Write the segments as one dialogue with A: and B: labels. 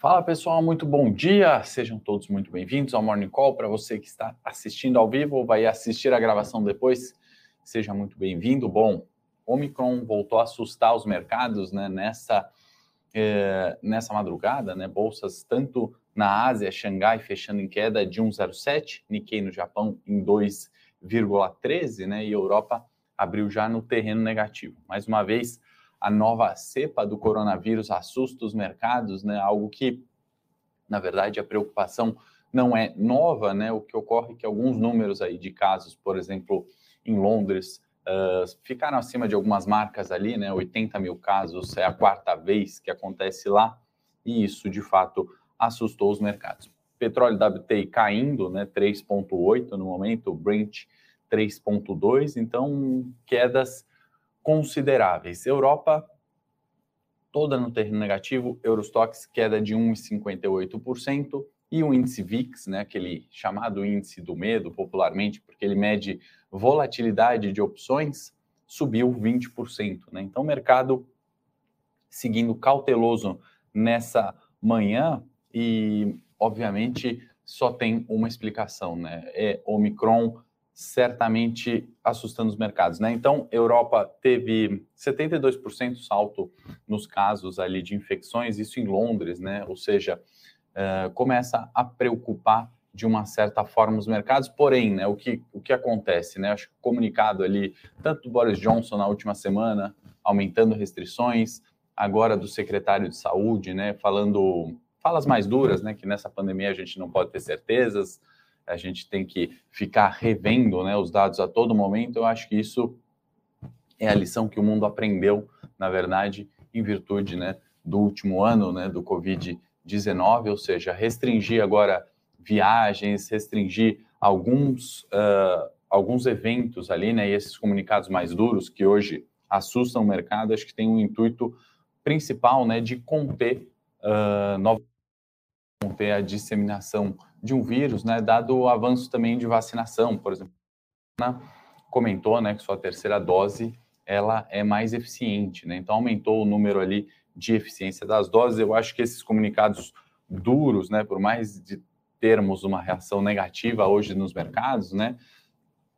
A: Fala pessoal, muito bom dia. Sejam todos muito bem-vindos ao Morning Call. Para você que está assistindo ao vivo ou vai assistir a gravação depois, seja muito bem-vindo. Bom, Omicron voltou a assustar os mercados né, nessa, eh, nessa madrugada, né? Bolsas tanto na Ásia, Xangai fechando em queda de 1,07, Nikkei no Japão em 2,13, né? E Europa abriu já no terreno negativo. Mais uma vez, a nova cepa do coronavírus assusta os mercados, né? Algo que, na verdade, a preocupação não é nova, né? O que ocorre é que alguns números aí de casos, por exemplo, em Londres, uh, ficaram acima de algumas marcas ali, né? 80 mil casos é a quarta vez que acontece lá, e isso de fato assustou os mercados. Petróleo WTI caindo, né? 3,8 no momento, Brent 3,2, então quedas consideráveis. Europa toda no terreno negativo, Eurostox queda de 1,58% e o índice VIX, né, aquele chamado índice do medo popularmente, porque ele mede volatilidade de opções, subiu 20%, né? Então o mercado seguindo cauteloso nessa manhã e obviamente só tem uma explicação, né? É Omicron certamente assustando os mercados, né? Então, Europa teve 72% salto nos casos ali de infecções, isso em Londres, né? Ou seja, uh, começa a preocupar de uma certa forma os mercados, porém, né, o que, o que acontece, né? Acho que o comunicado ali, tanto do Boris Johnson na última semana, aumentando restrições, agora do secretário de saúde, né, falando falas mais duras, né, que nessa pandemia a gente não pode ter certezas, a gente tem que ficar revendo né, os dados a todo momento. Eu acho que isso é a lição que o mundo aprendeu, na verdade, em virtude né, do último ano né, do Covid-19, ou seja, restringir agora viagens, restringir alguns, uh, alguns eventos ali, né, e esses comunicados mais duros que hoje assustam o mercado, acho que tem um intuito principal né, de conter, uh, conter a disseminação de um vírus, né, dado o avanço também de vacinação, por exemplo, comentou, né, que sua terceira dose ela é mais eficiente, né? Então aumentou o número ali de eficiência das doses. Eu acho que esses comunicados duros, né, por mais de termos uma reação negativa hoje nos mercados, né,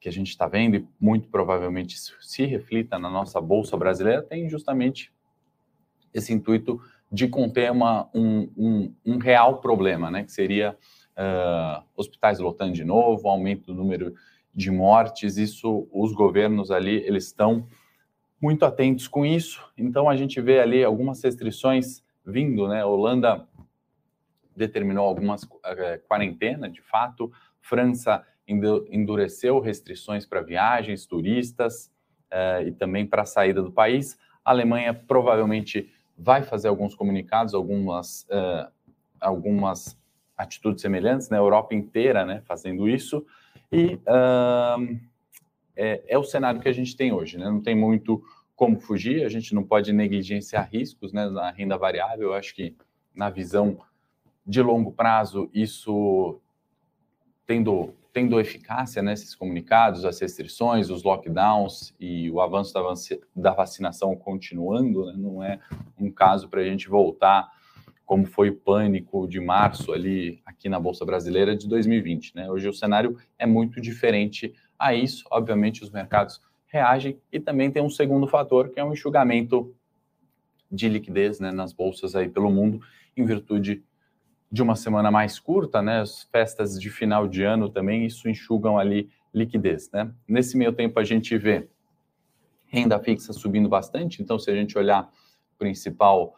A: que a gente está vendo e muito provavelmente se reflita na nossa bolsa brasileira, tem justamente esse intuito de conter uma, um, um, um real problema, né, que seria uh, hospitais lotando de novo, aumento do número de mortes, isso os governos ali, eles estão muito atentos com isso, então a gente vê ali algumas restrições vindo, né, Holanda determinou algumas uh, quarentena, de fato, França endureceu restrições para viagens, turistas uh, e também para a saída do país. A Alemanha provavelmente vai fazer alguns comunicados, algumas, uh, algumas atitudes semelhantes, né? Europa inteira né, fazendo isso, e é, é, o cenário que a gente tem hoje, né? não tem muito como fugir, a gente não pode negligenciar riscos né, na renda variável, eu acho que na visão de longo prazo, isso tendo, tendo eficácia nesses né, comunicados, as restrições, os lockdowns e o avanço da vacinação continuando, né, não é um caso para a gente voltar como foi o pânico de março ali aqui na Bolsa Brasileira de 2020. Né? Hoje o cenário é muito diferente a isso. Obviamente, os mercados reagem e também tem um segundo fator, que é um enxugamento de liquidez né, nas bolsas aí pelo mundo, em virtude de uma semana mais curta, né? As festas de final de ano também, isso enxugam ali liquidez, né? Nesse meio tempo a gente vê renda fixa subindo bastante, então se a gente olhar o principal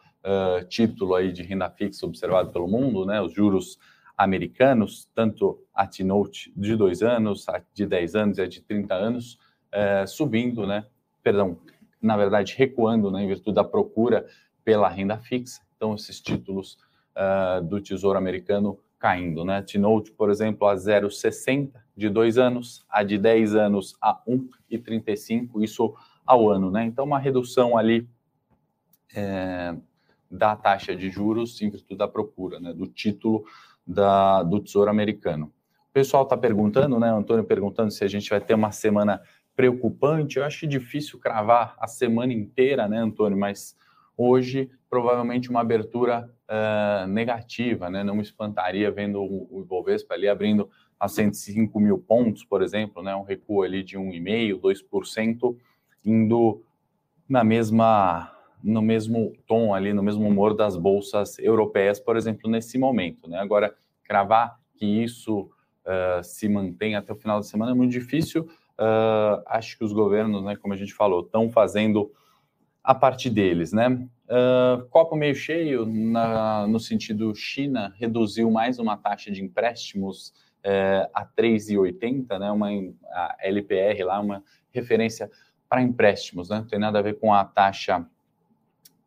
A: título aí de renda fixa observado pelo mundo, né? Os juros americanos, tanto a T-Note de dois anos, a de 10 anos e a de 30 anos, uh, subindo, né? Perdão, na verdade, recuando, né? Em virtude da procura pela renda fixa. Então, esses títulos uh, do Tesouro Americano caindo, né? T-Note, por exemplo, a 0,60 de dois anos, a de 10 anos a 1,35, isso ao ano, né? Então, uma redução ali é, da taxa de juros em virtude da procura, né, do título da, do Tesouro Americano. O pessoal está perguntando, né, Antônio perguntando se a gente vai ter uma semana preocupante. Eu acho difícil cravar a semana inteira, né, Antônio, mas hoje provavelmente uma abertura uh, negativa, né? Não me espantaria vendo o, o Ibovespa ali abrindo a 105 mil pontos, por exemplo, né? Um recuo ali de 1,5%, 2%, indo na mesma no mesmo tom ali, no mesmo humor das bolsas europeias, por exemplo, nesse momento, né? Agora, cravar que isso uh, se mantém até o final da semana é muito difícil. Uh, acho que os governos, né, como a gente falou, estão fazendo a parte deles, né? Uh, copo meio cheio, na, no sentido China reduziu mais uma taxa de empréstimos uh, a 3,80, né? Uma a LPR lá, uma referência para empréstimos, né? Não tem nada a ver com a taxa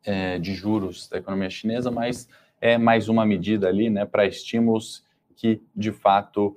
A: uh, de juros da economia chinesa, mas é mais uma medida ali, né, para estímulos que de fato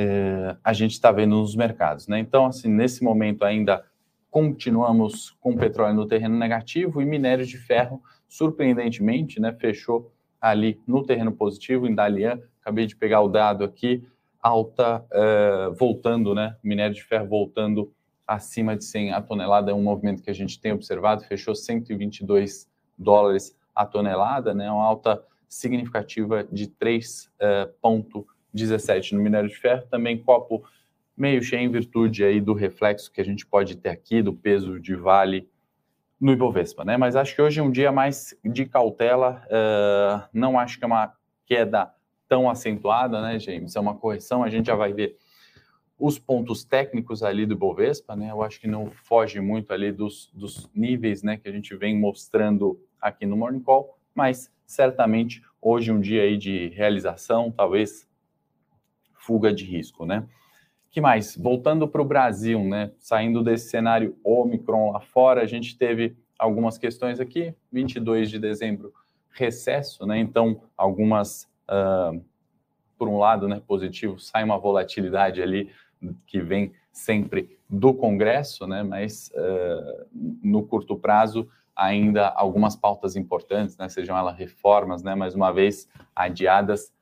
A: eh, a gente está vendo nos mercados, né? Então, assim, nesse momento ainda continuamos com petróleo no terreno negativo e minério de ferro, surpreendentemente, né, fechou ali no terreno positivo, em Dalian, acabei de pegar o dado aqui, alta, uh, voltando, né, minério de ferro voltando acima de 100 a tonelada, é um movimento que a gente tem observado, fechou 122 dólares a tonelada, né, uma alta significativa de 3,17 uh, no minério de ferro, também copo meio cheio em virtude aí do reflexo que a gente pode ter aqui, do peso de vale no Ibovespa, né? Mas acho que hoje é um dia mais de cautela, uh, não acho que é uma queda tão acentuada, né, James? É uma correção, a gente já vai ver os pontos técnicos ali do Ibovespa, né? Eu acho que não foge muito ali dos, dos níveis, né, que a gente vem mostrando aqui no Morning Call, mas certamente hoje um dia aí de realização, talvez fuga de risco, né? que mais? Voltando para o Brasil, né? Saindo desse cenário Omicron lá fora, a gente teve algumas questões aqui. 22 de dezembro, recesso, né? Então, algumas, uh, por um lado, né, positivo, sai uma volatilidade ali que vem sempre do Congresso, né? Mas uh, no curto prazo ainda algumas pautas importantes, né? Sejam elas reformas, né? Mais uma vez adiadas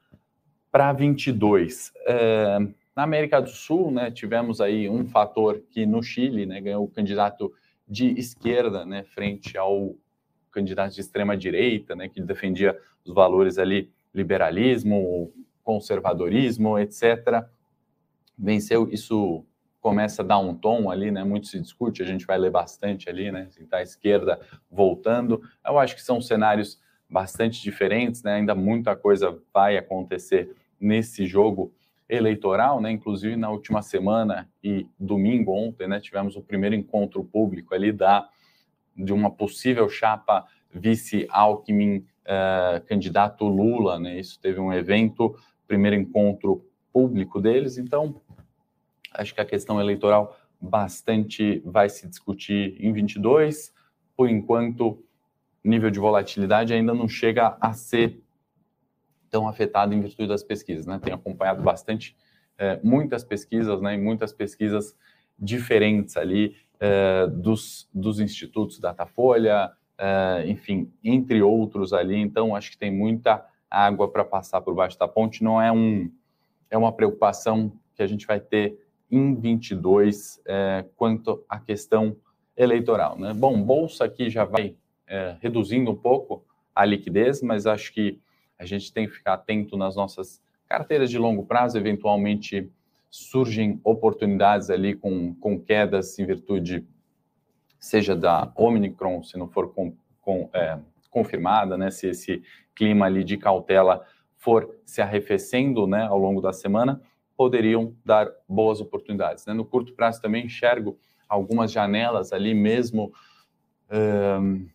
A: para 22. Uh, na América do Sul, né, tivemos aí um fator que no Chile, né, ganhou o candidato de esquerda, né, frente ao candidato de extrema direita, né, que defendia os valores ali liberalismo, conservadorismo, etc. Venceu, isso começa a dar um tom ali, né? Muito se discute, a gente vai ler bastante ali, né? Se tá a esquerda voltando, eu acho que são cenários bastante diferentes, né? Ainda muita coisa vai acontecer nesse jogo eleitoral, né? Inclusive na última semana e domingo ontem, né? Tivemos o primeiro encontro público ali da de uma possível chapa vice Alckmin uh, candidato Lula, né? Isso teve um evento, primeiro encontro público deles. Então, acho que a questão eleitoral bastante vai se discutir em 22. Por enquanto, nível de volatilidade ainda não chega a ser tão afetado em virtude das pesquisas, né? Tenho acompanhado bastante é, muitas pesquisas, né? E muitas pesquisas diferentes ali é, dos, dos institutos Datafolha, é, enfim, entre outros ali. Então, acho que tem muita água para passar por baixo da ponte. Não é um é uma preocupação que a gente vai ter em 22 é, quanto à questão eleitoral, né? Bom, bolsa aqui já vai é, reduzindo um pouco a liquidez, mas acho que a gente tem que ficar atento nas nossas carteiras de longo prazo, eventualmente surgem oportunidades ali com, com quedas em virtude, seja da Omicron, se não for com, com, é, confirmada, né, se esse clima ali de cautela for se arrefecendo né, ao longo da semana, poderiam dar boas oportunidades. Né? No curto prazo também enxergo algumas janelas ali mesmo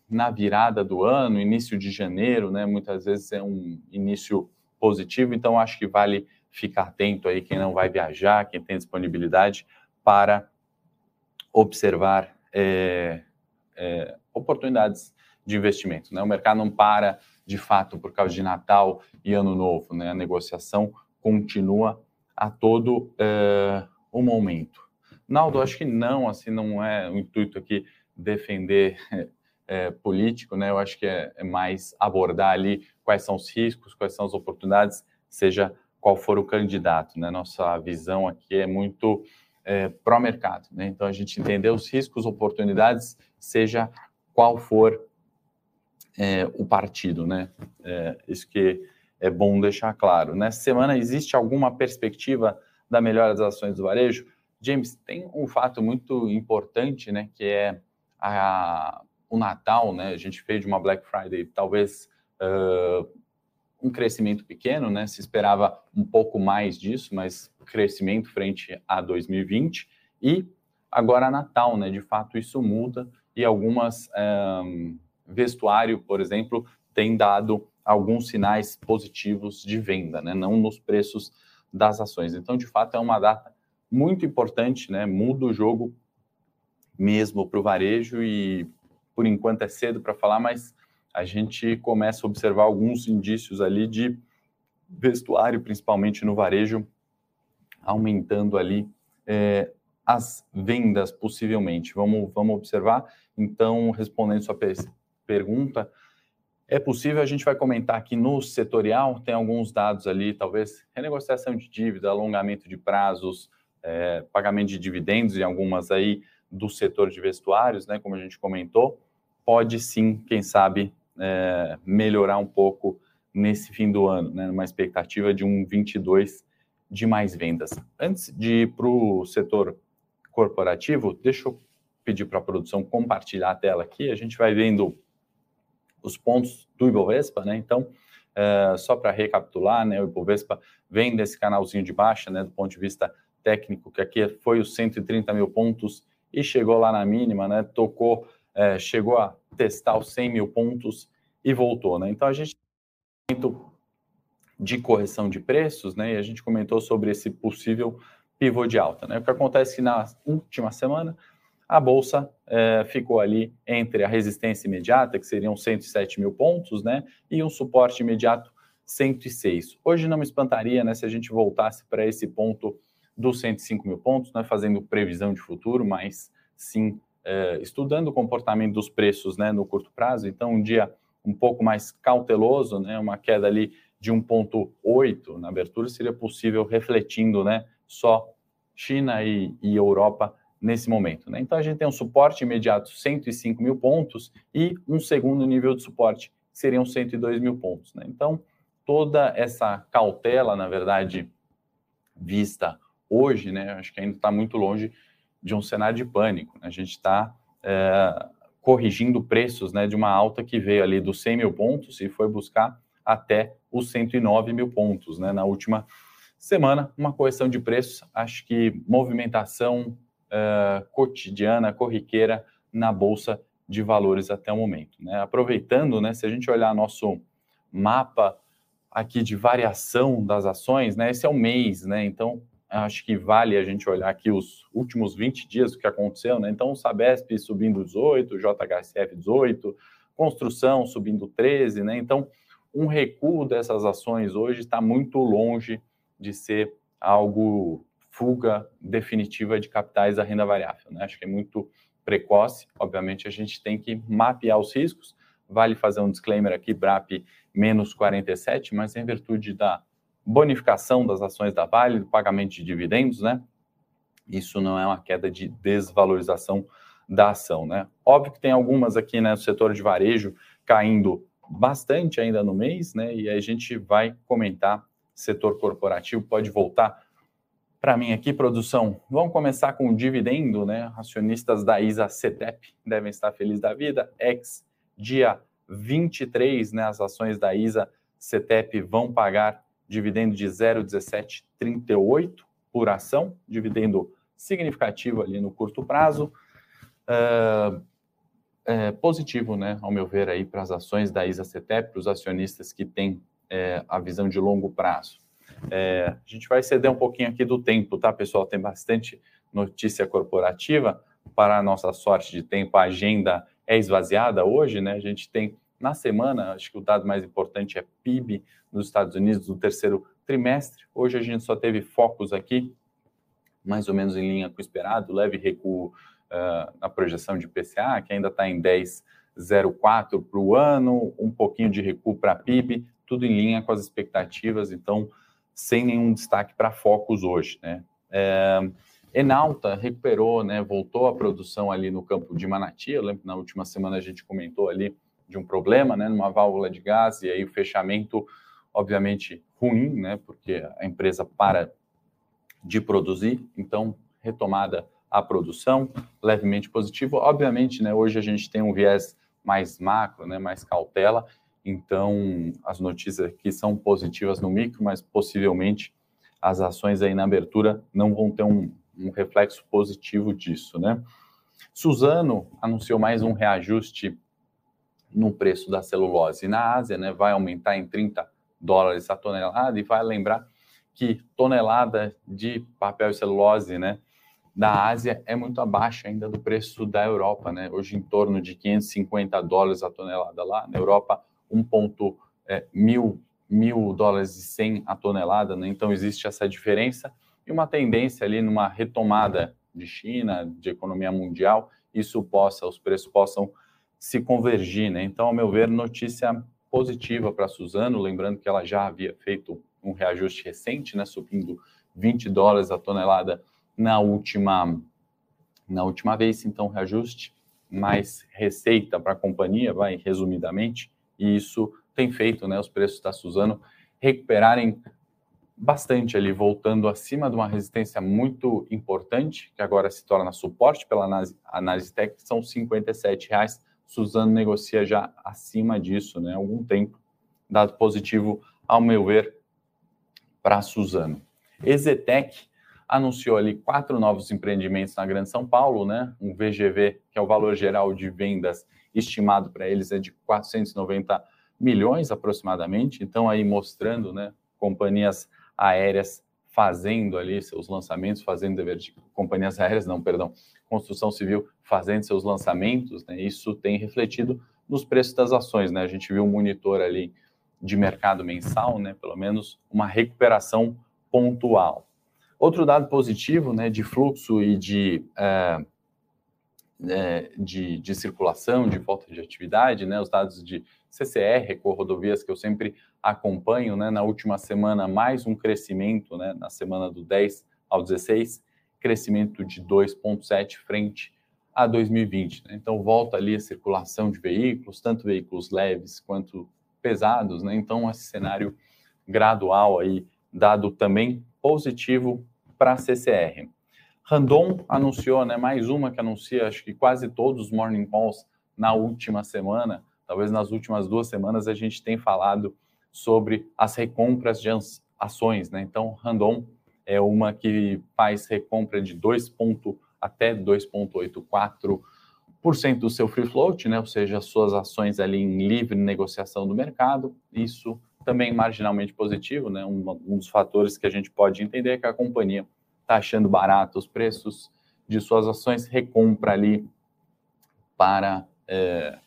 A: na virada do ano, início de janeiro, né? Muitas vezes é um início positivo, então acho que vale ficar atento aí quem não vai viajar, quem tem disponibilidade para observar é, é, oportunidades de investimento. Né? O mercado não para de fato por causa de Natal e Ano Novo, né? A negociação continua a todo é, o momento. Naldo, acho que não, assim, não é o intuito aqui defender é, político, né? Eu acho que é, é, mais abordar ali quais são os riscos, quais são as oportunidades, seja qual for o candidato, né? Nossa visão aqui é muito é, pró-mercado, né? Então a gente entender os riscos, oportunidades, seja qual for é, o partido, né? É, isso que é bom deixar claro. Nessa semana, existe alguma perspectiva da melhora das ações do varejo? James, tem um fato muito importante, né, que é a, o Natal, né? A gente fez de uma Black Friday talvez uh, um crescimento pequeno, né? Se esperava um pouco mais disso, mas crescimento frente a 2020 e agora Natal, né? De fato isso muda e algumas um, vestuário, por exemplo, tem dado alguns sinais positivos de venda, né? Não nos preços das ações. Então, de fato, é uma data muito importante, né? Muda o jogo mesmo para o varejo e por enquanto é cedo para falar, mas a gente começa a observar alguns indícios ali de vestuário, principalmente no varejo, aumentando ali é, as vendas, possivelmente. Vamos, vamos observar. Então, respondendo sua pergunta, é possível, a gente vai comentar aqui no setorial, tem alguns dados ali, talvez renegociação de dívida, alongamento de prazos, é, pagamento de dividendos e algumas aí do setor de vestuários, né, como a gente comentou, pode sim, quem sabe, é, melhorar um pouco nesse fim do ano, né, uma expectativa de um 22 de mais vendas. Antes de ir para o setor corporativo, deixa eu pedir para a produção compartilhar a tela aqui, a gente vai vendo os pontos do Ibovespa, né, então, é, só para recapitular, né, o Ibovespa vem desse canalzinho de baixa, né, do ponto de vista técnico, que aqui foi os 130 mil pontos e chegou lá na mínima, né, tocou é, chegou a testar os 100 mil pontos e voltou, né? Então a gente de correção de preços, né? E a gente comentou sobre esse possível pivô de alta, né? O que acontece é que na última semana a bolsa é, ficou ali entre a resistência imediata, que seriam 107 mil pontos, né? E um suporte imediato 106. Hoje não me espantaria, né? Se a gente voltasse para esse ponto dos 105 mil pontos, né? Fazendo previsão de futuro, mas sim é, estudando o comportamento dos preços né, no curto prazo, então um dia um pouco mais cauteloso, né, uma queda ali de 1,8 na abertura seria possível refletindo né, só China e, e Europa nesse momento. Né? Então a gente tem um suporte imediato 105 mil pontos e um segundo nível de suporte seriam 102 mil pontos. Né? Então toda essa cautela, na verdade, vista hoje, né, acho que ainda está muito longe de um cenário de pânico. Né? A gente está é, corrigindo preços né, de uma alta que veio ali dos 100 mil pontos e foi buscar até os 109 mil pontos né, na última semana. Uma correção de preços, acho que movimentação é, cotidiana, corriqueira na Bolsa de Valores até o momento. Né? Aproveitando, né, se a gente olhar nosso mapa aqui de variação das ações, né, esse é o mês, né, então acho que vale a gente olhar aqui os últimos 20 dias o que aconteceu, né? Então, o Sabesp subindo 18, JHSF 18, construção subindo 13, né? Então, um recuo dessas ações hoje está muito longe de ser algo fuga definitiva de capitais da renda variável, né? Acho que é muito precoce. Obviamente, a gente tem que mapear os riscos. Vale fazer um disclaimer aqui, BRAP menos 47, mas em virtude da bonificação das ações da Vale, do pagamento de dividendos, né? Isso não é uma queda de desvalorização da ação, né? Óbvio que tem algumas aqui, né, no setor de varejo caindo bastante ainda no mês, né? E a gente vai comentar setor corporativo, pode voltar para mim aqui, produção. Vamos começar com o dividendo, né? Acionistas da ISA CETEP devem estar felizes da vida. Ex dia 23, né? As ações da ISA CETEP vão pagar dividendo de 0,1738 por ação, dividendo significativo ali no curto prazo. Uh, é, positivo, né, ao meu ver, aí para as ações da ISA-CETEP, para os acionistas que têm é, a visão de longo prazo. É, a gente vai ceder um pouquinho aqui do tempo, tá, pessoal? Tem bastante notícia corporativa. Para a nossa sorte de tempo, a agenda é esvaziada hoje, né? A gente tem na semana, acho que o dado mais importante é PIB nos Estados Unidos do terceiro trimestre. Hoje a gente só teve focos aqui, mais ou menos em linha com o esperado, leve recuo uh, na projeção de PCA, que ainda está em 10,04 para o ano, um pouquinho de recuo para PIB, tudo em linha com as expectativas, então sem nenhum destaque para focos hoje. Né? É, Enalta recuperou, né, voltou à produção ali no campo de Manati, eu lembro que na última semana a gente comentou ali de um problema, né, numa válvula de gás, e aí o fechamento, obviamente, ruim, né, porque a empresa para de produzir, então retomada a produção, levemente positivo. Obviamente, né, hoje a gente tem um viés mais macro, né, mais cautela, então as notícias aqui são positivas no micro, mas possivelmente as ações aí na abertura não vão ter um, um reflexo positivo disso, né? Suzano anunciou mais um reajuste no preço da celulose na Ásia, né? Vai aumentar em 30 dólares a tonelada e vai lembrar que tonelada de papel e celulose, né, da Ásia é muito abaixo ainda do preço da Europa, né? Hoje em torno de 550 dólares a tonelada lá, na Europa 1. É, mil, mil dólares e 100 a tonelada, né? Então existe essa diferença e uma tendência ali numa retomada de China, de economia mundial, isso possa, os preços possam se convergir, né? Então, ao meu ver, notícia positiva para Suzano, lembrando que ela já havia feito um reajuste recente, né, subindo 20 dólares a tonelada na última na última vez, então reajuste, mais receita para a companhia, vai resumidamente, e isso tem feito, né, os preços da Suzano recuperarem bastante ali, voltando acima de uma resistência muito importante, que agora se torna suporte pela análise técnica, são 57 reais. Suzano negocia já acima disso, né, algum tempo, dado positivo, ao meu ver, para Suzano. Ezetec anunciou ali quatro novos empreendimentos na Grande São Paulo, né? Um VGV, que é o valor geral de vendas estimado para eles é de 490 milhões aproximadamente. Então aí mostrando, né, companhias aéreas fazendo ali seus lançamentos, fazendo dever de companhias aéreas, não, perdão, construção civil fazendo seus lançamentos, né? Isso tem refletido nos preços das ações, né? A gente viu um monitor ali de mercado mensal, né? Pelo menos uma recuperação pontual. Outro dado positivo, né, de fluxo e de, é, é, de, de, circulação, de volta de atividade, né, os dados de CCR, com rodovias que eu sempre acompanho, né, na última semana mais um crescimento, né, na semana do 10 ao 16, crescimento de 2,7 frente a 2020. Né? Então volta ali a circulação de veículos, tanto veículos leves quanto pesados, né? Então esse cenário gradual aí dado também positivo para a CCR. Randon anunciou, né, mais uma que anuncia, acho que quase todos os morning calls na última semana, talvez nas últimas duas semanas a gente tem falado sobre as recompras de ações, né? Então, Randon é uma que faz recompra de 2 ponto, até 2,84% do seu free float, né? Ou seja, as suas ações ali em livre negociação do mercado. Isso também marginalmente positivo, né? Um, um dos fatores que a gente pode entender é que a companhia está achando barato os preços de suas ações, recompra ali para é,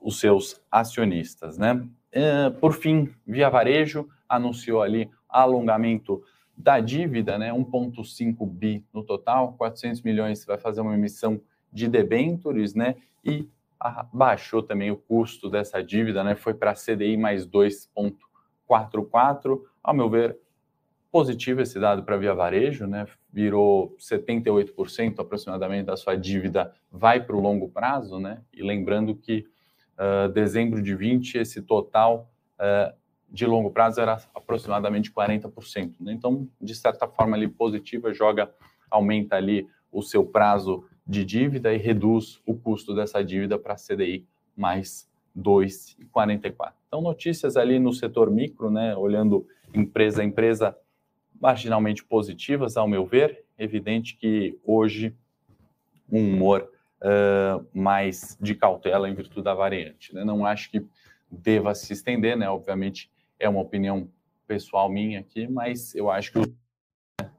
A: os seus acionistas, né? É, por fim, Via Varejo anunciou ali alongamento da dívida, né? 1,5 bi no total, 400 milhões vai fazer uma emissão de debêntures, né? E baixou também o custo dessa dívida, né? Foi para CDI mais 2,44. Ao meu ver, positivo esse dado para Via Varejo, né? Virou 78% aproximadamente da sua dívida vai para o longo prazo, né? E lembrando que uh, dezembro de 20, esse total uh, de longo prazo era aproximadamente 40%. Né? Então, de certa forma, ali positiva, joga, aumenta ali o seu prazo de dívida e reduz o custo dessa dívida para CDI mais 2,44. Então, notícias ali no setor micro, né, olhando empresa a empresa, marginalmente positivas, ao meu ver. Evidente que hoje um humor uh, mais de cautela em virtude da variante. Né? Não acho que deva se estender, né? Obviamente é uma opinião pessoal minha aqui, mas eu acho que né,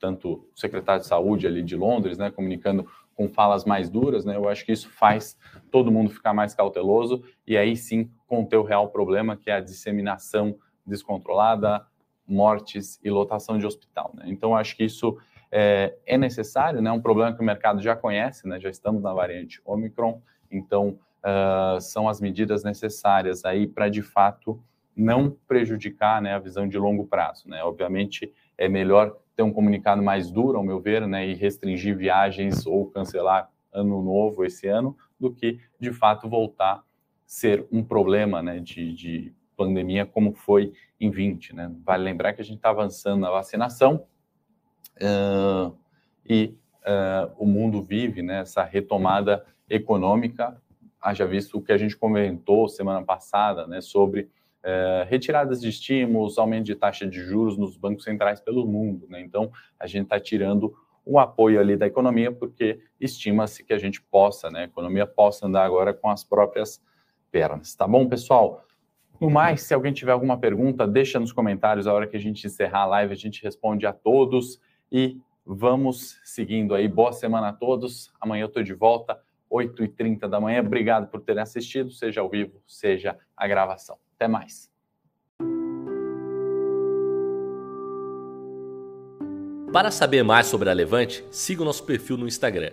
A: tanto o secretário de saúde ali de Londres, né, comunicando com falas mais duras, né, eu acho que isso faz todo mundo ficar mais cauteloso e aí sim conter o real problema que é a disseminação descontrolada, mortes e lotação de hospital. Né? Então, acho que isso é, é necessário, né? É um problema que o mercado já conhece, né? Já estamos na variante Omicron, então uh, são as medidas necessárias aí para de fato não prejudicar né, a visão de longo prazo. Né? Obviamente, é melhor ter um comunicado mais duro, ao meu ver, né, e restringir viagens ou cancelar ano novo esse ano, do que, de fato, voltar ser um problema né, de, de pandemia como foi em 20. Né? Vale lembrar que a gente está avançando na vacinação uh, e uh, o mundo vive né, essa retomada econômica, haja visto o que a gente comentou semana passada né, sobre uh, retiradas de estímulos, aumento de taxa de juros nos bancos centrais pelo mundo. Né? Então, a gente está tirando o apoio ali da economia, porque estima-se que a gente possa, né, a economia possa andar agora com as próprias pernas. Tá bom, pessoal? No mais, se alguém tiver alguma pergunta, deixa nos comentários. A hora que a gente encerrar a live, a gente responde a todos. E vamos seguindo aí. Boa semana a todos. Amanhã eu estou de volta, 8h30 da manhã. Obrigado por terem assistido, seja ao vivo, seja a gravação. Até mais.
B: Para saber mais sobre a Levante, siga o nosso perfil no Instagram